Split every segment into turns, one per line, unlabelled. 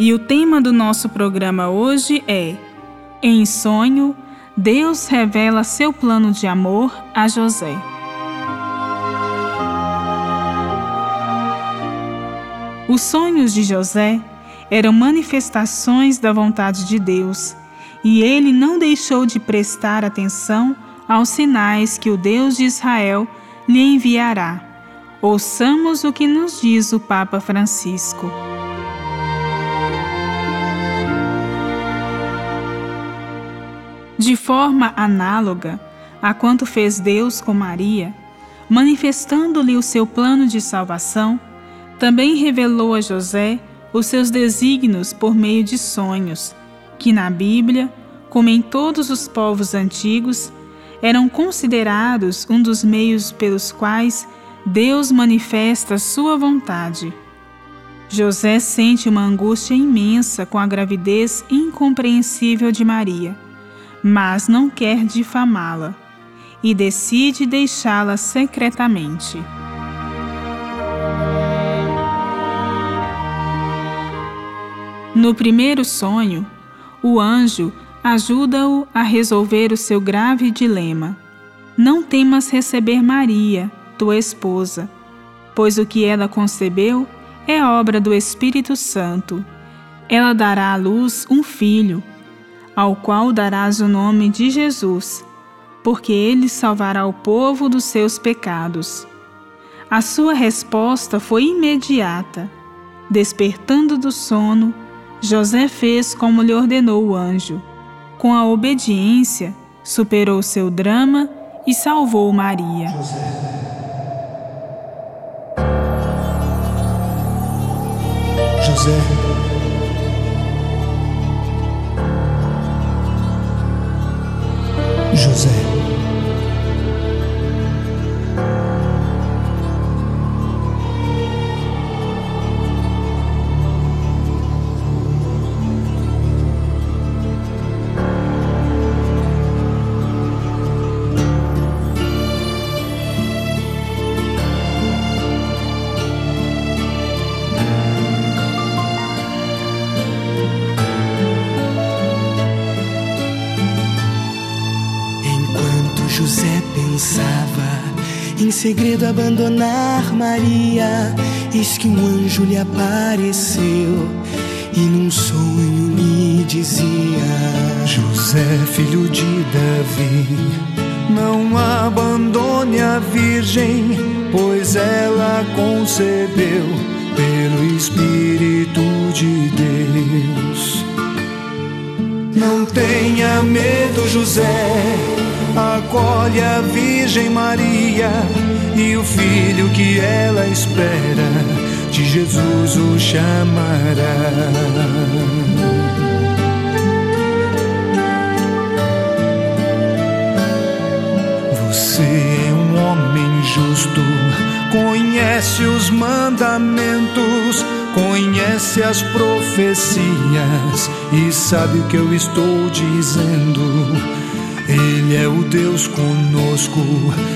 E o tema do nosso programa hoje é Em sonho, Deus revela seu plano de amor a José. Os sonhos de José eram manifestações da vontade de Deus, e ele não deixou de prestar atenção aos sinais que o Deus de Israel lhe enviará. Ouçamos o que nos diz o Papa Francisco. De forma análoga a quanto fez Deus com Maria, manifestando-lhe o seu plano de salvação, também revelou a José os seus desígnios por meio de sonhos, que na Bíblia, como em todos os povos antigos, eram considerados um dos meios pelos quais Deus manifesta sua vontade. José sente uma angústia imensa com a gravidez incompreensível de Maria mas não quer difamá-la e decide deixá-la secretamente. No primeiro sonho, o anjo ajuda-o a resolver o seu grave dilema. Não temas receber Maria, tua esposa, pois o que ela concebeu é obra do Espírito Santo. Ela dará à luz um filho ao qual darás o nome de Jesus, porque ele salvará o povo dos seus pecados. A sua resposta foi imediata. Despertando do sono, José fez como lhe ordenou o anjo. Com a obediência, superou seu drama e salvou Maria.
José. José José. Em segredo abandonar Maria. Eis que um anjo lhe apareceu e num sonho lhe dizia: José, filho de Davi, não abandone a Virgem, pois ela concebeu pelo Espírito de Deus. Não tenha medo, José acolhe a Virgem Maria e o filho que ela espera, de Jesus o chamará. Você é um homem justo, conhece os mandamentos, conhece as profecias e sabe o que eu estou dizendo ele é o Deus conosco,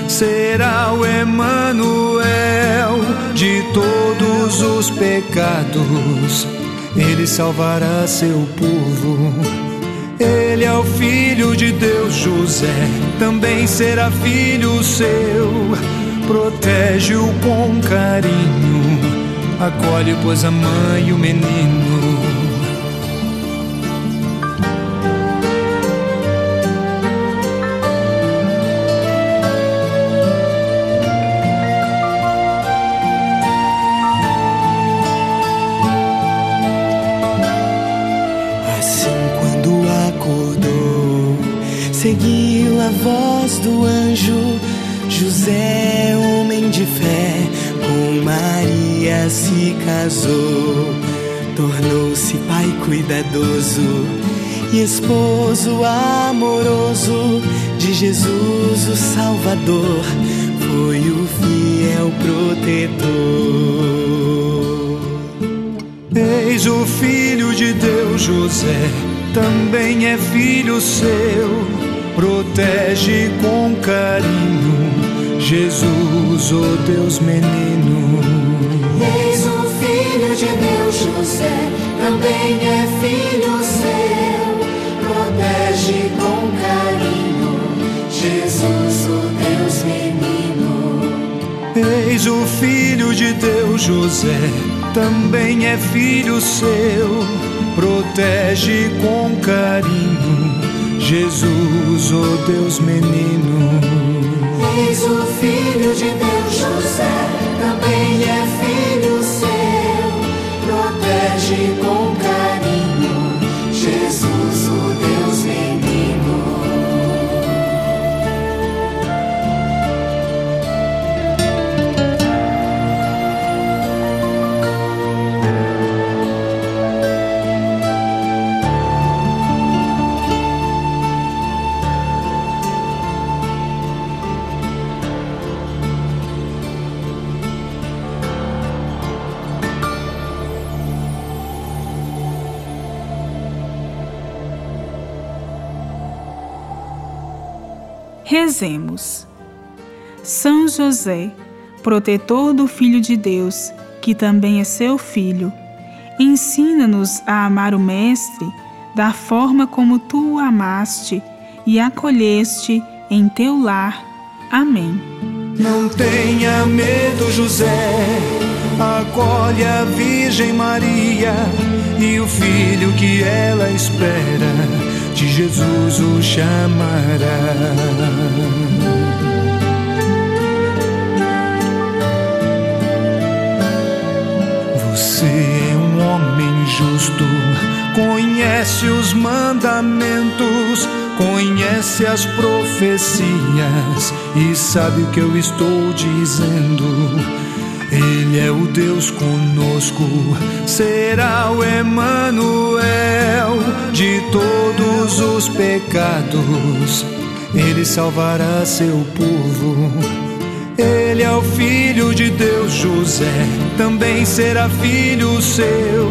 será o Emanuel de todos os pecados. Ele salvará seu povo. Ele é o filho de Deus, José, também será filho seu. Protege-o com carinho, acolhe, pois a mãe e o menino seguiu a voz do anjo. José, homem de fé, com Maria se casou, tornou-se pai cuidadoso
e esposo amoroso de Jesus o Salvador, foi o fiel protetor.
Eis o Filho de Deus, José, também é filho seu, protege com carinho, Jesus, o oh Deus menino.
Eis o Filho de Deus, José, também é filho seu, protege com carinho, Jesus, o Deus menino.
Eis o Filho de Deus, José, também é filho seu, protege com carinho, Jesus, o oh Deus menino.
Eis o Filho de Deus, José, também é filho seu, protege com carinho,
Rezemos. São José, protetor do Filho de Deus, que também é seu filho, ensina-nos a amar o Mestre da forma como tu o amaste e acolheste em teu lar. Amém.
Não tenha medo, José, acolhe a Virgem Maria e o filho que ela espera, de Jesus o chamará. Você é um homem justo, conhece os mandamentos, conhece as profecias e sabe o que eu estou dizendo. Ele é o Deus conosco, será o Emanuel de todos os pecados. Ele salvará seu povo. Ele é o filho de Deus, José, também será filho seu.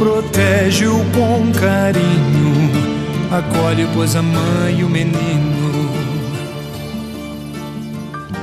Protege-o com carinho, acolhe, pois a mãe e o menino.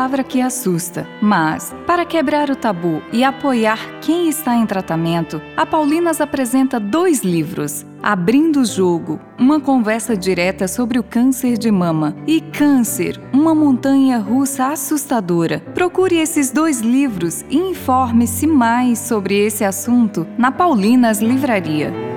Palavra que assusta, mas, para quebrar o tabu e apoiar quem está em tratamento, a Paulinas apresenta dois livros: Abrindo o Jogo, uma conversa direta sobre o câncer de mama, e Câncer, uma montanha russa assustadora. Procure esses dois livros e informe-se mais sobre esse assunto na Paulinas Livraria.